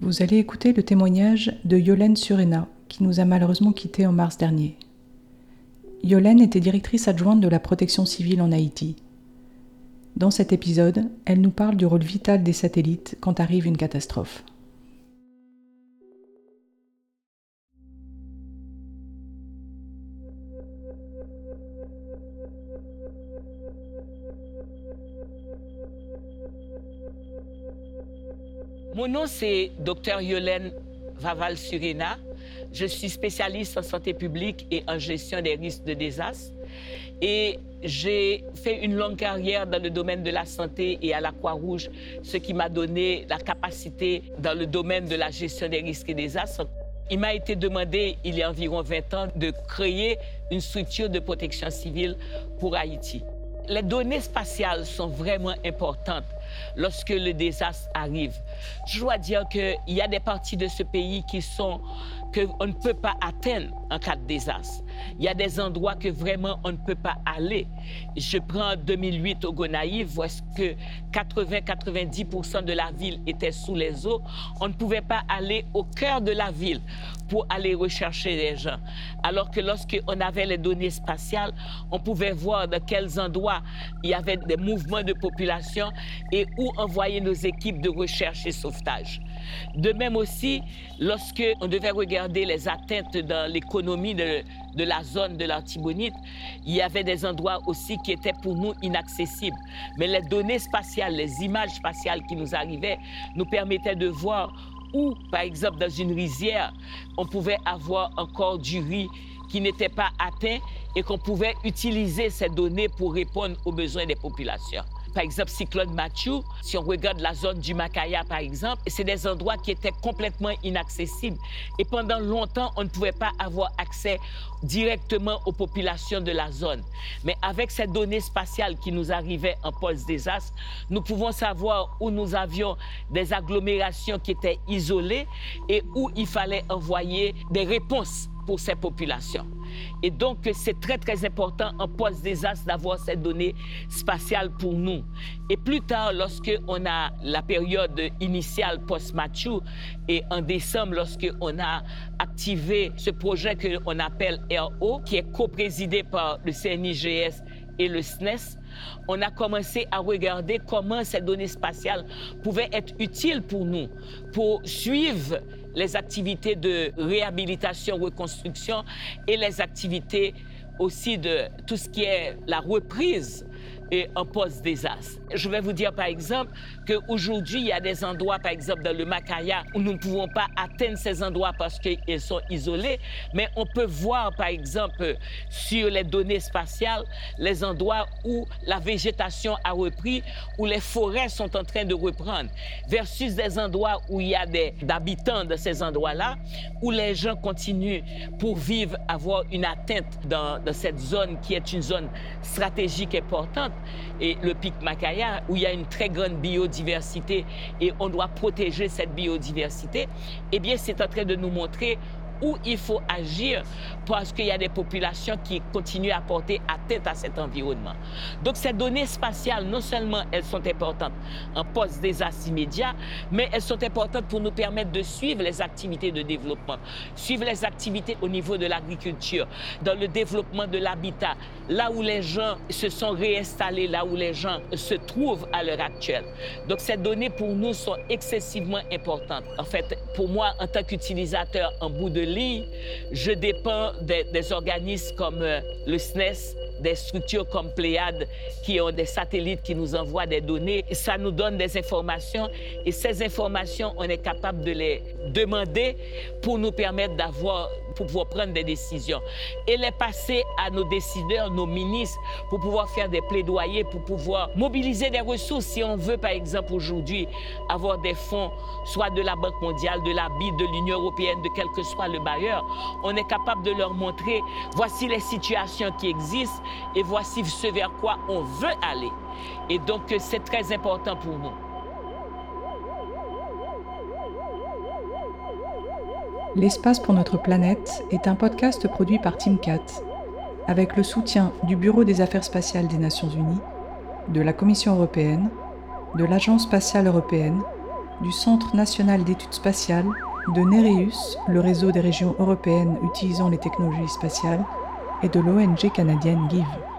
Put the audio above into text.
Vous allez écouter le témoignage de Yolène Surena, qui nous a malheureusement quittés en mars dernier. Yolène était directrice adjointe de la protection civile en Haïti. Dans cet épisode, elle nous parle du rôle vital des satellites quand arrive une catastrophe. Mon nom, c'est Dr Yolène Vaval-Surena. Je suis spécialiste en santé publique et en gestion des risques de désastre. Et j'ai fait une longue carrière dans le domaine de la santé et à la Croix-Rouge, ce qui m'a donné la capacité dans le domaine de la gestion des risques et désastres. Il m'a été demandé, il y a environ 20 ans, de créer une structure de protection civile pour Haïti. Les données spatiales sont vraiment importantes lorsque le désastre arrive. Je dois dire qu'il y a des parties de ce pays qui sont qu'on ne peut pas atteindre en cas de désastre. Il y a des endroits que vraiment on ne peut pas aller. Je prends 2008 au Gonaïve, voici que 80-90% de la ville était sous les eaux. On ne pouvait pas aller au cœur de la ville pour aller rechercher les gens. Alors que lorsqu'on avait les données spatiales, on pouvait voir dans quels endroits il y avait des mouvements de population et où envoyer nos équipes de recherche et sauvetage. De même aussi, lorsque on devait regarder les atteintes dans l'économie de, de, la zone de l'Artibonite, il y avait des endroits aussi qui étaient pour nous inaccessibles. Mais les données spatiales, les images spatiales qui nous arrivaient, nous permettaient de voir où, par exemple, dans une rizière, on pouvait avoir encore du riz qui n'était pas atteint et qu'on pouvait utiliser ces données pour répondre aux besoins des populations par exemple, cyclone Mathieu, si on regarde la zone du Macaya, par exemple, c'est des endroits qui étaient complètement inaccessibles. Et pendant longtemps, on ne pouvait pas avoir accès directement aux populations de la zone. Mais avec ces données spatiales qui nous arrivaient en post-désastre, nous pouvons savoir où nous avions des agglomérations qui étaient isolées et où il fallait envoyer des réponses pour ces populations. Et donc, c'est très, très important en post-désastre d'avoir ces données spatiales pour nous. Et plus tard, lorsque on a la période initiale post-Machu et en décembre, lorsque on a activé ce projet qu'on appelle RO, qui est co-présidé par le CNIGS et le SNES, on a commencé à regarder comment ces données spatiales pouvaient être utiles pour nous, pour suivre les activités de réhabilitation, reconstruction et les activités aussi de tout ce qui est la reprise et en post-désastre. Je vais vous dire par exemple qu'aujourd'hui, il y a des endroits, par exemple dans le Macaya, où nous ne pouvons pas atteindre ces endroits parce qu'ils sont isolés, mais on peut voir par exemple sur les données spatiales les endroits où la végétation a repris, où les forêts sont en train de reprendre, versus des endroits où il y a des habitants de ces endroits-là, où les gens continuent pour vivre, avoir une atteinte dans, dans cette zone qui est une zone stratégique importante et le pic Macaya, où il y a une très grande biodiversité et on doit protéger cette biodiversité, eh bien, c'est en train de nous montrer où il faut agir parce qu'il y a des populations qui continuent à porter atteinte à cet environnement. Donc ces données spatiales, non seulement elles sont importantes en post-désastre immédiat, mais elles sont importantes pour nous permettre de suivre les activités de développement, suivre les activités au niveau de l'agriculture, dans le développement de l'habitat, là où les gens se sont réinstallés, là où les gens se trouvent à l'heure actuelle. Donc ces données pour nous sont excessivement importantes. En fait, pour moi, en tant qu'utilisateur en bout de je dépends des, organismes comme euh, le SNES, des structures comme Pléiade qui ont des satellites qui nous envoient des données. Ça nous donne des informations et ces informations, on est capable de les demander pour nous permettre d'avoir pour pouvoir prendre des décisions. Et les passer à nos décideurs, nos ministres, pour pouvoir faire des plaidoyers, pour pouvoir mobiliser des ressources. Si on veut, par exemple, aujourd'hui, avoir des fonds, soit de la Banque mondiale, de la BID, de l'Union européenne, de quel que soit le bailleur, on est capable de leur montrer, voici les situations qui existent et voici ce vers quoi on veut aller. Et donc, c'est très important pour nous. L'espace pour notre planète est un podcast produit par TeamCat, avec le soutien du Bureau des affaires spatiales des Nations Unies, de la Commission européenne, de l'Agence spatiale européenne, du Centre national d'études spatiales, de Nereus, le réseau des régions européennes utilisant les technologies spatiales, et de l'ONG canadienne GIVE.